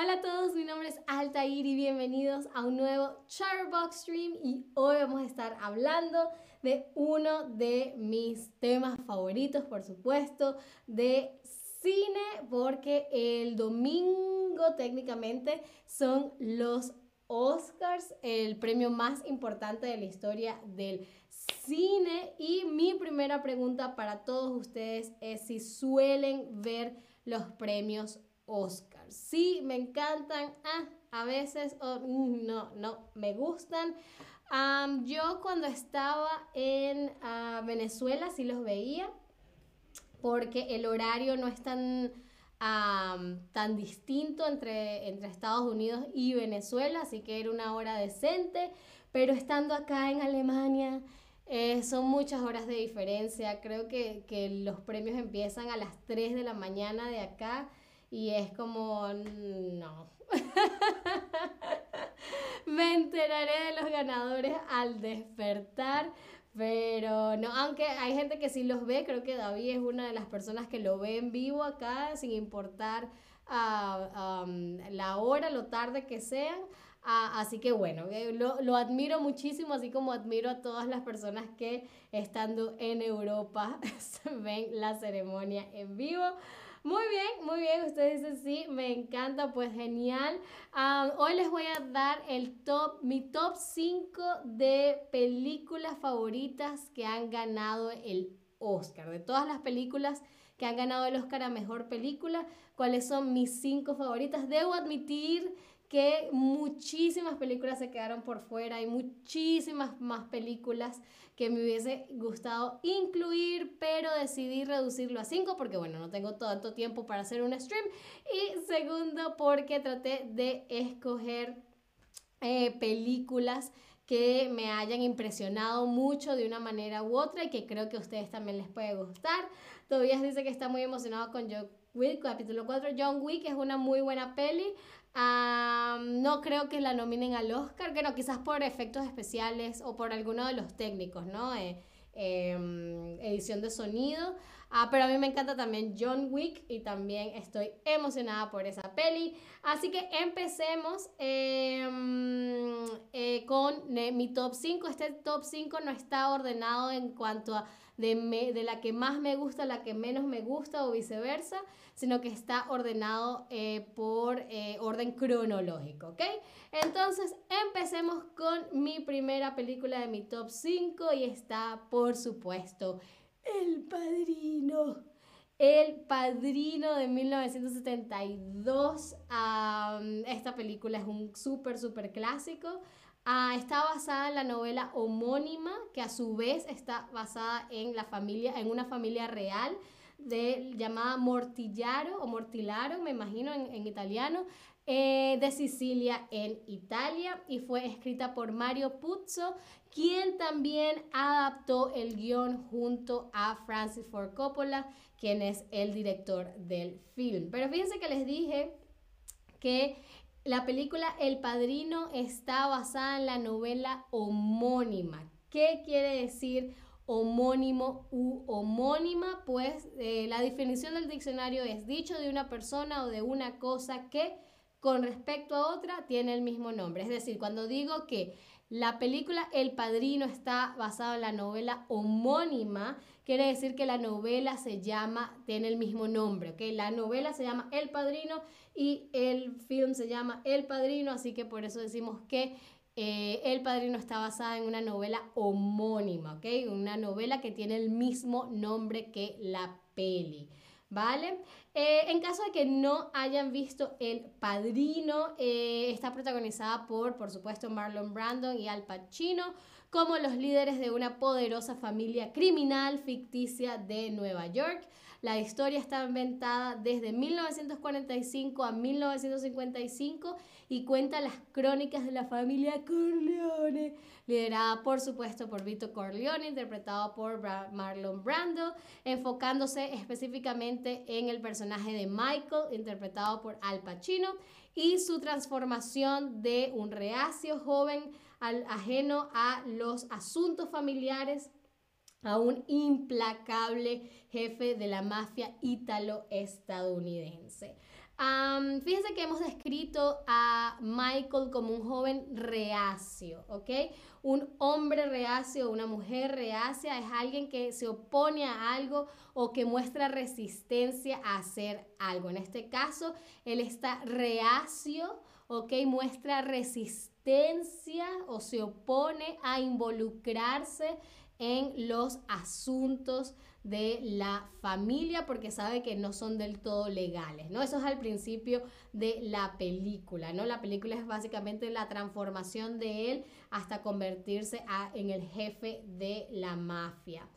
Hola a todos, mi nombre es Altair y bienvenidos a un nuevo Charbox Stream y hoy vamos a estar hablando de uno de mis temas favoritos, por supuesto, de cine, porque el domingo técnicamente son los Oscars, el premio más importante de la historia del cine. Y mi primera pregunta para todos ustedes es si suelen ver los premios Oscars. Sí, me encantan, ah, a veces mm, no, no, me gustan. yo cuando estaba en ah, Venezuela sí los veía porque el horario no es tan tan distinto entre, entre Estados Unidos y Venezuela, así que era una hora decente, pero estando acá en Alemania eh, son muchas horas de diferencia, creo que, que los premios empiezan a las 3 de la mañana de acá y es como, no. Me enteraré de los ganadores al despertar. Pero no, aunque hay gente que sí los ve, creo que David es una de las personas que lo ve en vivo acá, sin importar ah, la hora, lo tarde que sean. Ah, así que bueno, eh, lo, lo, admiro muchísimo, así como admiro a todas las personas que estando en Europa ven la ceremonia en vivo. Muy bien, muy bien. Ustedes dicen sí, me encanta, pues genial. hoy les voy a dar el top, mi top 5 de películas favoritas que han ganado el Oscar. De todas las películas que han ganado el Oscar a mejor película, cuáles son mis 5 favoritas. Debo admitir que muchísimas películas se quedaron por fuera, hay muchísimas más películas que me hubiese gustado incluir, pero decidí reducirlo a 5 porque bueno, no tengo tanto tiempo para hacer un stream y segundo porque traté de escoger eh, películas que me hayan impresionado mucho de una manera u otra y que creo que a ustedes también les puede gustar. Tobias dice que está muy emocionado con John Wick, capítulo 4. John Wick es una muy buena peli no creo que la nominen al Oscar, que no, quizás por efectos especiales o por alguno de los técnicos, ¿no? Eh, em, edición de sonido. Ah, pero a mí me encanta también John Wick y también estoy emocionada por esa peli. Así que empecemos em, eh, con mi top 5. Este top 5 no está ordenado en cuanto a de, de, la que más me gusta a la que menos me gusta o viceversa, sino que está ordenado eh, por orden cronológico, ¿ok? Entonces empecemos con mi primera película de mi top 5 y está, por supuesto, el Padrino. El Padrino de 1972. esta película es un súper, súper clásico. Ah, está basada en la novela homónima, que a su vez está basada en, la familia, en una familia real de, llamada Mortillaro o Mortilaro, me imagino en, italiano, eh, de Sicilia en Italia y fue escrita por Mario Puzo, quien también adaptó el guion junto a Francis Ford Coppola, quien es el director del film. Pero fíjense que les dije que la película El Padrino está basada en la novela homónima. ¿Qué quiere decir homónimo u homónima? Pues eh, la definición del diccionario es dicho de una persona o de una cosa que con respecto a otra tiene el mismo nombre. Es decir, cuando digo que la película El Padrino está basada en la novela homónima, quiere decir que la novela se llama, tiene el mismo nombre, ¿ok? La novela se llama El Padrino y el film se llama El Padrino, así que por eso decimos que eh, El Padrino está basada en una novela homónima, ¿ok? Una novela que tiene el mismo nombre que la peli. ¿Vale? Eh, en caso de que no hayan visto El Padrino, eh, está protagonizada por, por supuesto, Marlon Brandon y Al Pacino como los líderes de una poderosa familia criminal ficticia de Nueva York. La historia está inventada desde 1945 a 1955 y cuenta las crónicas de la familia Corleone, liderada por supuesto por Vito Corleone, interpretado por Marlon Brando, enfocándose específicamente en el personaje de Michael, interpretado por Al Pacino, y su transformación de un reacio joven al, ajeno a los asuntos familiares a un implacable jefe de la mafia ítalo-estadounidense. fíjense que hemos descrito a Michael como un joven reacio, ¿ok? Un hombre reacio, una mujer reacia es alguien que se opone a algo o que muestra resistencia a hacer algo. En este caso, él está reacio, ¿ok? Muestra resistencia o se opone a involucrarse en los asuntos de la familia porque sabe que no son del todo legales, ¿no? Eso es al principio de la película, ¿no? La película es básicamente la transformación de él hasta convertirse en el jefe de la mafia.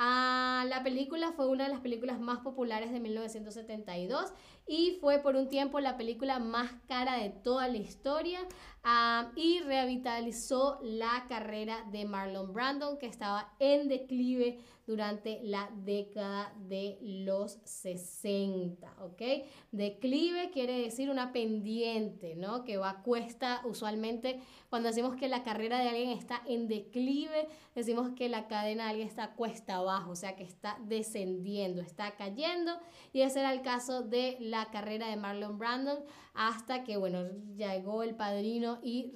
Ah, la película fue una de las películas más populares de 1972 y fue por un tiempo la película más cara de toda la historia ah, y revitalizó la carrera de Marlon Brandon que estaba en declive durante la década de los 60, ¿ok? Declive quiere decir una pendiente, ¿no? Que va cuesta usualmente cuando decimos que la carrera de alguien está en declive, decimos que la cadena de alguien está cuesta abajo, o sea que está descendiendo, está cayendo y ese era el caso de la carrera de Marlon Brandon hasta que, bueno, llegó el padrino y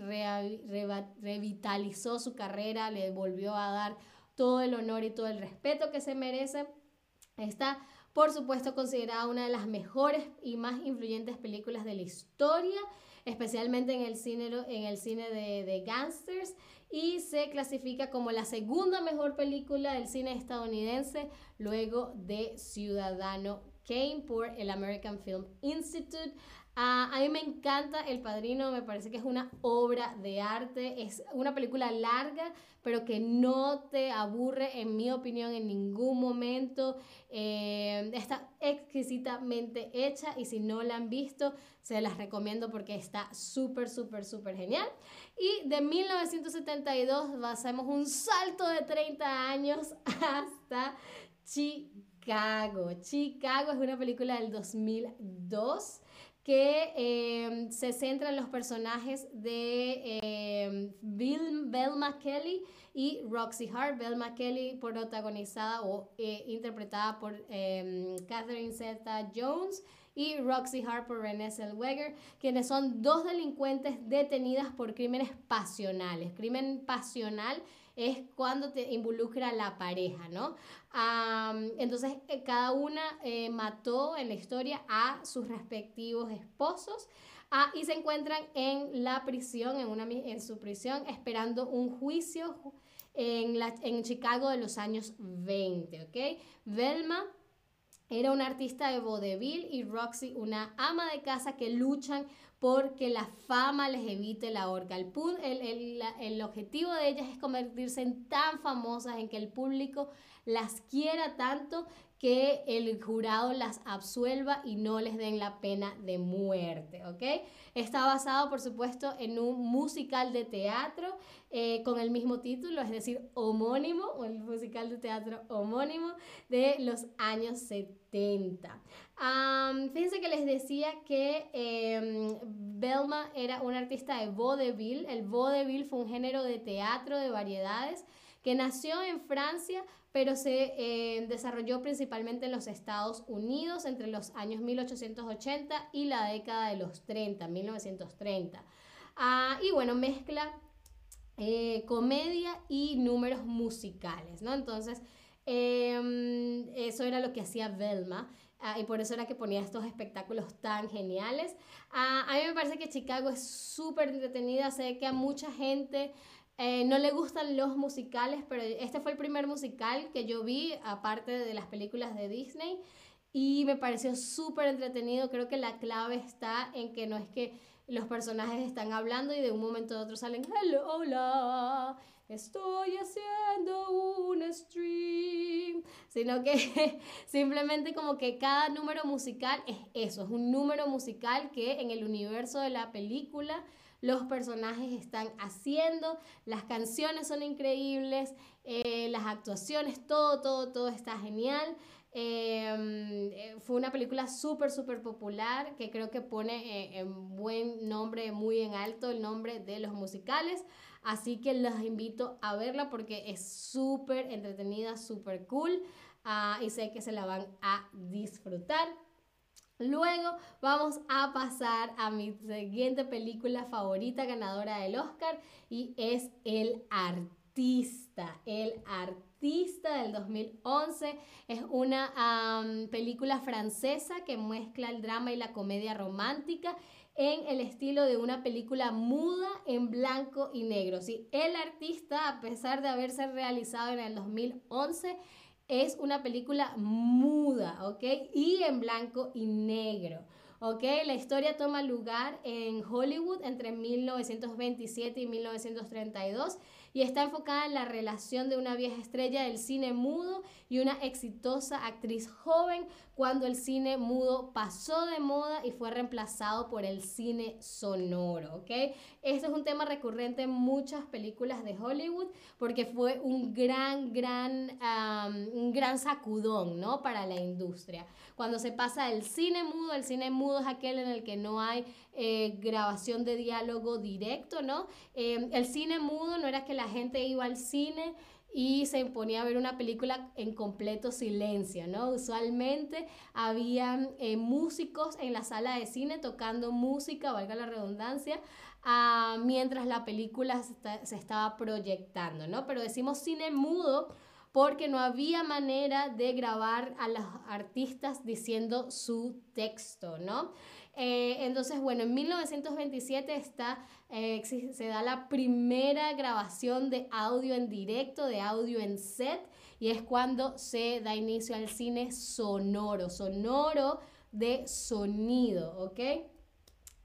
revitalizó su carrera, le volvió a dar todo el honor y todo el respeto que se merece. Está, por supuesto, considerada una de las mejores y más influyentes películas de la historia, especialmente en el cine, en el cine de, de gangsters, y se clasifica como la segunda mejor película del cine estadounidense luego de Ciudadano Kane por el American Film Institute. A mí me encanta El Padrino, me parece que es una obra de arte, es una película larga, pero que no te aburre, en mi opinión, en ningún momento. Eh, está exquisitamente hecha y si no la han visto, se las recomiendo porque está súper, súper, súper genial. Y de 1972 hacemos un salto de 30 años hasta Chicago. Chicago es una película del 2002 que em, se centra en los personajes de Bill, Belma Kelly y Roxy Hart. Belma Kelly protagonizada o eh, interpretada por em, Catherine Zeta-Jones y Roxy Hart por Renée Zellweger, quienes son dos delincuentes detenidas por crímenes pasionales. Crimen pasional es cuando te involucra la pareja, ¿no? entonces, eh, cada una eh, mató en la historia a sus respectivos esposos. Ah, y se encuentran en la prisión, en, una, en su prisión, esperando un juicio en, la, en Chicago de los años 20, ¿ok? Velma era una artista de vodevil y Roxy una ama de casa que luchan porque la fama les evite la horca. El, el, el, objetivo de ellas es convertirse en tan famosas, en que el público las quiera tanto que el jurado las absuelva y no les den la pena de muerte, ¿ok? Está basado, por supuesto, en un musical de teatro eh, con el mismo título, es decir, homónimo, o el musical de teatro homónimo de los años 70. fíjense que les decía que Belma era una artista de vaudeville. El vaudeville fue un género de teatro de variedades que nació en Francia pero se eh, desarrolló principalmente en los Estados Unidos entre los años 1880 y la década de los 30, 1930. Ah, y bueno, mezcla eh, comedia y números musicales, ¿no? Entonces, em, eso era lo que hacía Velma. Ah, y por eso era que ponía estos espectáculos tan geniales. Ah, a mí me parece que Chicago es súper entretenida. Sé que a mucha gente eh, no le gustan los musicales, pero este fue el primer musical que yo vi, aparte de las películas de Disney, y me pareció súper entretenido. Creo que la clave está en que no es que los personajes están hablando y de un momento a otro salen, hello, hola, estoy haciendo un stream, sino que simplemente como que cada número musical es eso, es un número musical que en el universo de la película los personajes están haciendo, las canciones son increíbles, eh, las actuaciones, todo, todo, todo está genial. Em, eh, fue una película súper, súper popular que creo que pone eh, en buen nombre, muy en alto el nombre de los musicales. Así que los invito a verla porque es súper entretenida, súper cool ah, y sé que se la van a disfrutar. Luego vamos a pasar a mi siguiente película favorita ganadora del Oscar y es El Artista. El Artista del 2011 es una película francesa que mezcla el drama y la comedia romántica en el estilo de una película muda en blanco y negro. ¿sí? El Artista, a pesar de haberse realizado en el 2011, es una película muda, ¿ok? Y en blanco y negro. ¿ok? La historia toma lugar en Hollywood entre 1927 y 1932 y está enfocada en la relación de una vieja estrella del cine mudo y una exitosa actriz joven cuando el cine mudo pasó de moda y fue reemplazado por el cine sonoro, ¿ok? Esto es un tema recurrente en muchas películas de Hollywood porque fue un gran, gran, un gran sacudón, ¿no? Para la industria. Cuando se pasa del cine mudo, el cine mudo es aquel en el que no hay eh, grabación de diálogo directo, ¿no? Eh, el cine mudo no era que la gente iba al cine y se ponía a ver una película en completo silencio, ¿no? Usualmente había eh, músicos en la sala de cine tocando música, valga la redundancia, ah, mientras la película se, estaba proyectando, ¿no? Pero decimos cine mudo porque no había manera de grabar a los artistas diciendo su texto, ¿no? Eh, entonces, bueno, en 1927 está, eh, se da la primera grabación de audio en directo, de audio en set, y es cuando se da inicio al cine sonoro, sonoro de sonido, ¿ok?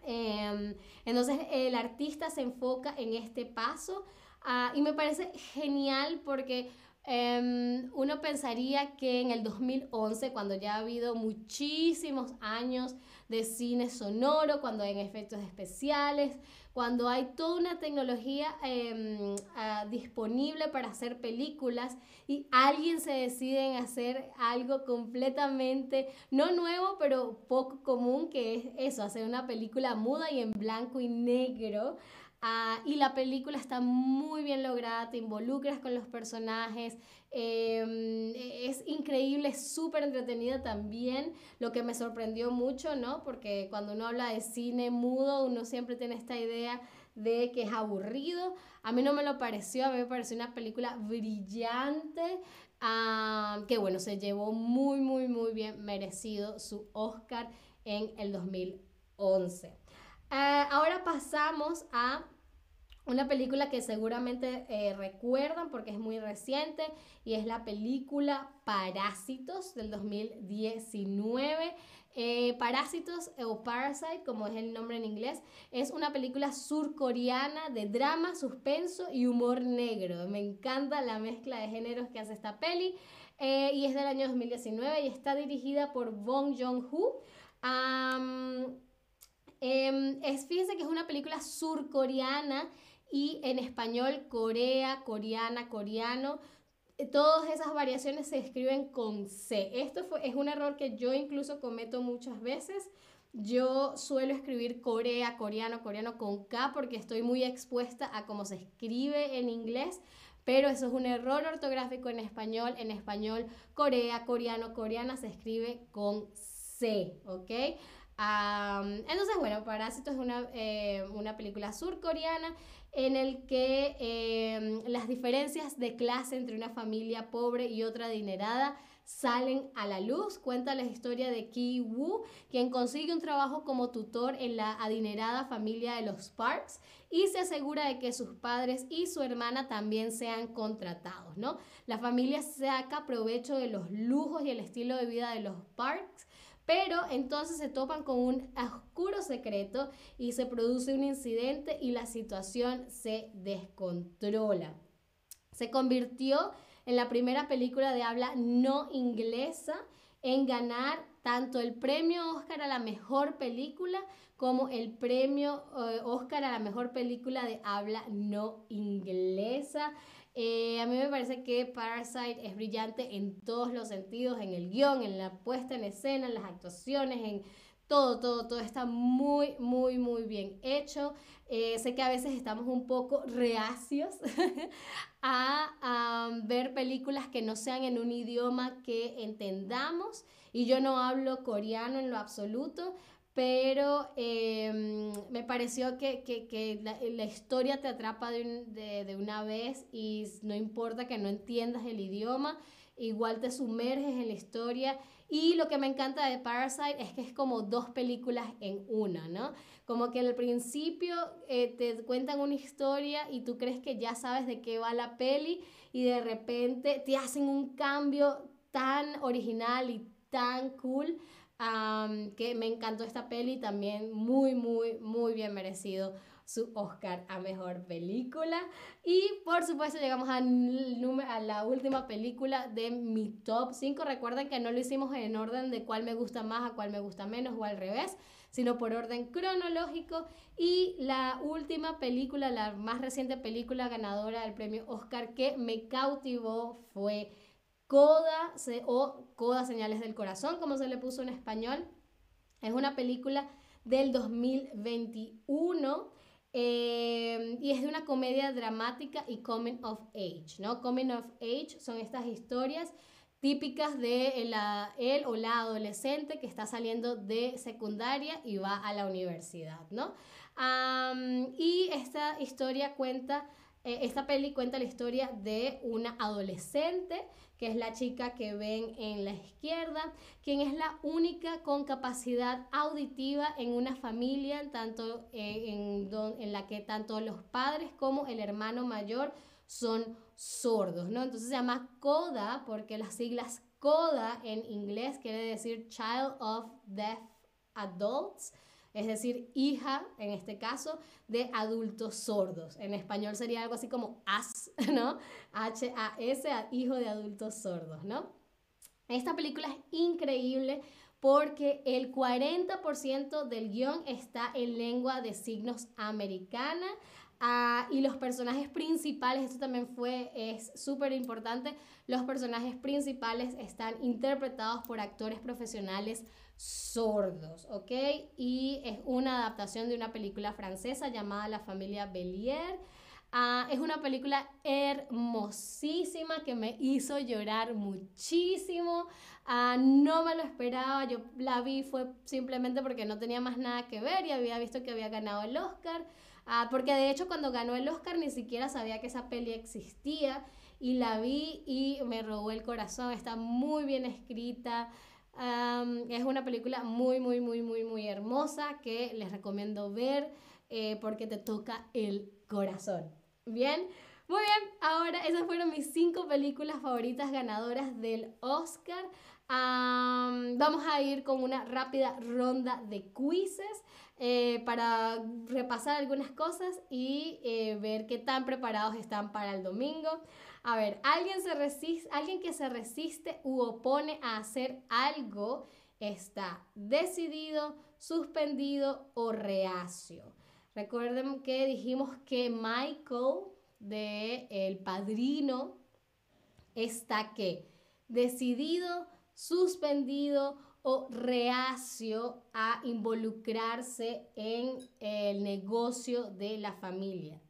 Em, entonces el artista se enfoca en este paso ah, y me parece genial porque em, uno pensaría que en el 2011, cuando ya ha habido muchísimos años de cine sonoro, cuando hay efectos especiales, cuando hay toda una tecnología em, ah, disponible para hacer películas y alguien se decide en hacer algo completamente, no nuevo, pero poco común, que es eso, hacer una película muda y en blanco y negro. Ah, y la película está muy bien lograda, te involucras con los personajes, em, es increíble, es súper entretenida también, lo que me sorprendió mucho, ¿no? Porque cuando uno habla de cine mudo, uno siempre tiene esta idea de que es aburrido. A mí no me lo pareció, a mí me pareció una película brillante, ah, que bueno, se llevó muy, muy, muy bien merecido su Oscar en el 2011. Eh, ahora pasamos a una película que seguramente eh, recuerdan porque es muy reciente y es la película Parásitos del 2019. Eh, Parásitos o Parasite, como es el nombre en inglés, es una película surcoreana de drama, suspenso y humor negro. Me encanta la mezcla de géneros que hace esta peli y es del año 2019 y está dirigida por Bong Joon-ho. Em, es, fíjense que es una película surcoreana y en español Corea, coreana, coreano. Eh, todas esas variaciones se escriben con C. Esto fue, es un error que yo incluso cometo muchas veces. Yo suelo escribir Corea, coreano, coreano con K porque estoy muy expuesta a cómo se escribe en inglés, pero eso es un error ortográfico en español. En español, Corea, coreano, coreana se escribe con C, ¿ok? Entonces, bueno, Parásitos es una, eh, una película surcoreana en el que em, las diferencias de clase entre una familia pobre y otra adinerada salen a la luz. Cuenta la historia de Ki Woo, quien consigue un trabajo como tutor en la adinerada familia de los Parks y se asegura de que sus padres y su hermana también sean contratados, ¿no? La familia saca provecho de los lujos y el estilo de vida de los Parks pero entonces se topan con un oscuro secreto y se produce un incidente y la situación se descontrola. Se convirtió en la primera película de habla no inglesa en ganar tanto el premio Oscar a la mejor película como el premio eh, Oscar a la mejor película de habla no inglesa. Eh, a mí me parece que Parasite es brillante en todos los sentidos, en el guion, en la puesta en escena, en las actuaciones, en todo, todo, todo está muy, muy, muy bien hecho. Eh, sé que a veces estamos un poco reacios a ver películas que no sean en un idioma que entendamos. Y yo no hablo coreano en lo absoluto, pero em, me pareció que, la, historia te atrapa de, de, una vez y no importa que no entiendas el idioma, igual te sumerges en la historia. Y lo que me encanta de Parasite es que es como dos películas en una, ¿no? Como que al principio eh, te cuentan una historia y tú crees que ya sabes de qué va la peli y de repente te hacen un cambio tan original y tan cool que me encantó esta peli, también muy, muy, muy bien merecido su Oscar a Mejor Película. Y por supuesto llegamos a, a la última película de mi top 5. Recuerden que no lo hicimos en orden de cuál me gusta más a cuál me gusta menos o al revés, sino por orden cronológico. Y la última película, la más reciente película ganadora del premio Oscar que me cautivó fue Coda o Coda Señales del Corazón, como se le puso en español. Es una película del 2021 eh, y es de una comedia dramática y coming of age, ¿no? Coming of age son estas historias típicas de la, él o la adolescente que está saliendo de secundaria y va a la universidad, ¿no? y esta historia cuenta, eh, esta peli cuenta la historia de una adolescente que es la chica que ven en la izquierda, quien es la única con capacidad auditiva en una familia, tanto eh, en, en la que tanto los padres como el hermano mayor son sordos, ¿no? Entonces se llama CODA porque las siglas CODA en inglés quiere decir Child of Deaf Adults es decir, hija, en este caso, de adultos sordos. En español sería algo así como AS, ¿no? H-A-S, hijo de adultos sordos, ¿no? Esta película es increíble porque el 40% del guion está en lengua de signos americana. Ah, y los personajes principales, esto también fue, es súper importante, los personajes principales están interpretados por actores profesionales sordos, ¿ok? Y es una adaptación de una película francesa llamada La familia Bellier. Ah, es una película hermosísima que me hizo llorar muchísimo. Ah, no me lo esperaba, yo la vi fue simplemente porque no tenía más nada que ver y había visto que había ganado el Oscar. Ah, porque de hecho cuando ganó el Oscar ni siquiera sabía que esa peli existía y la vi y me robó el corazón. Está muy bien escrita es una película muy, muy, muy, muy, muy hermosa que les recomiendo ver eh, porque te toca el corazón. Bien, muy bien, ahora esas fueron mis cinco películas favoritas ganadoras del Oscar. vamos a ir con una rápida ronda de quizzes eh, para repasar algunas cosas y eh, ver qué tan preparados están para el domingo. A ver, alguien, se resiste, alguien que se resiste u opone a hacer algo está decidido, suspendido o reacio. Recuerden que dijimos que Michael de El Padrino está que decidido, suspendido o reacio a involucrarse en el negocio de la familia.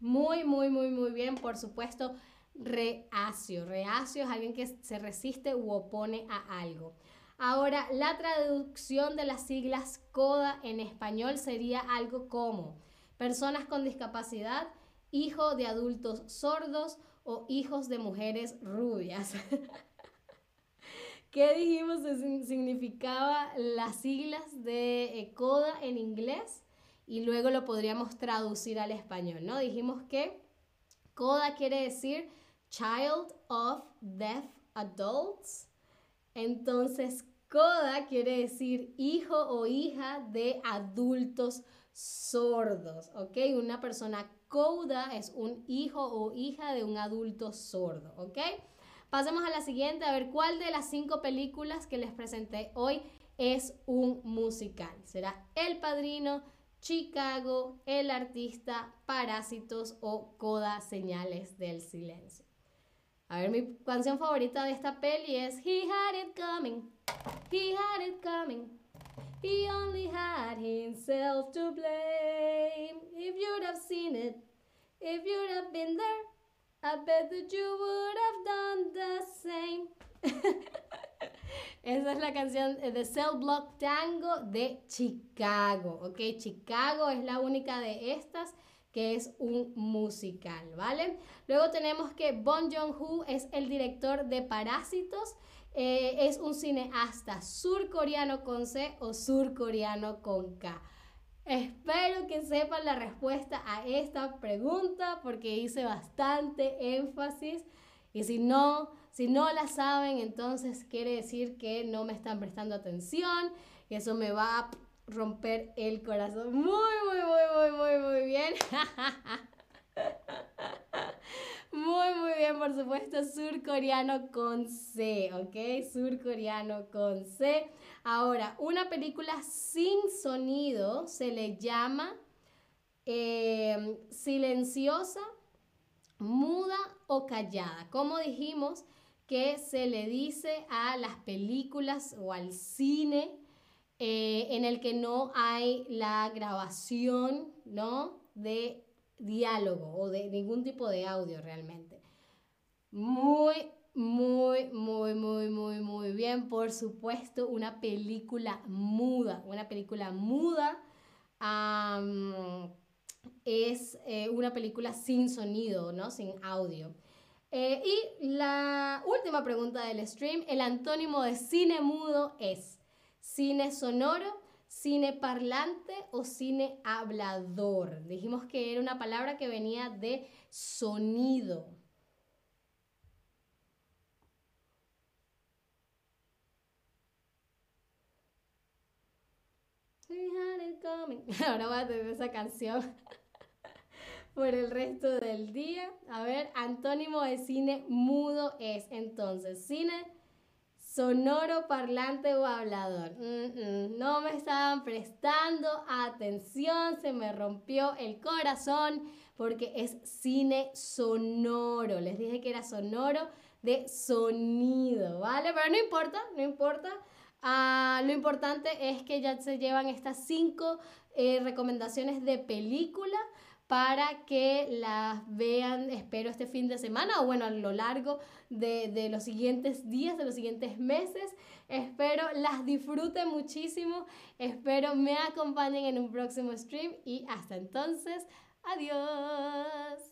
Muy, muy, muy, muy bien. Por supuesto, reacio. Reacio es alguien que se resiste u opone a algo. Ahora, la traducción de las siglas CODA en español sería algo como personas con discapacidad, hijo de adultos sordos o hijos de mujeres rubias. ¿Qué dijimos significaba las siglas de eh, CODA en inglés? Y luego lo podríamos traducir al español, ¿no? Dijimos que CODA quiere decir Child of Deaf Adults. Entonces, CODA quiere decir hijo o hija de adultos sordos, ¿ok? Una persona CODA es un hijo o hija de un adulto sordo, ¿ok? Pasemos a la siguiente, a ver cuál de las cinco películas que les presenté hoy es un musical. ¿Será El Padrino? Chicago, El artista, Parásitos o Coda Señales del Silencio. A ver, mi canción favorita de esta peli es He Had It Coming, He Had It Coming, He only had himself to blame. If you'd have seen it, if you'd have been there, I bet that you would have done the same. Esa es la canción de Cell Block Tango de Chicago, ¿ok? Chicago es la única de estas que es un musical, ¿vale? Luego tenemos que Bon Joon-ho es el director de Parásitos, eh, es un cineasta surcoreano con C o surcoreano con K. Espero que sepan la respuesta a esta pregunta porque hice bastante énfasis y si no, si no la saben, entonces quiere decir que no me están prestando atención y eso me va a romper el corazón. Muy, muy, muy, muy, muy, muy bien. Muy, muy bien, por supuesto, surcoreano con C, ¿ok? Surcoreano con C. Ahora, una película sin sonido se le llama em, silenciosa, muda o callada. Como dijimos que se le dice a las películas o al cine eh, en el que no hay la grabación, ¿no? De diálogo o de ningún tipo de audio realmente. Muy, muy, muy, muy, muy, muy bien. Por supuesto, una película muda. Una película muda es eh, una película sin sonido, ¿no? Sin audio. Eh, y la última pregunta del stream, el antónimo de cine mudo es cine sonoro cine parlante o cine hablador. Dijimos que era una palabra que venía de sonido. Ahora voy a tener esa canción por el resto del día. A ver, antónimo de cine mudo es entonces cine sonoro, parlante o hablador. no me estaban prestando atención, se me rompió el corazón porque es cine sonoro. Les dije que era sonoro de sonido, ¿vale? Pero no importa, no importa. Ah, lo importante es que ya se llevan estas cinco eh, recomendaciones de película para que las vean, espero, este fin de semana o bueno, a lo largo de, de, los siguientes días, de los siguientes meses. Espero las disfruten muchísimo, espero me acompañen en un próximo stream y hasta entonces, adiós.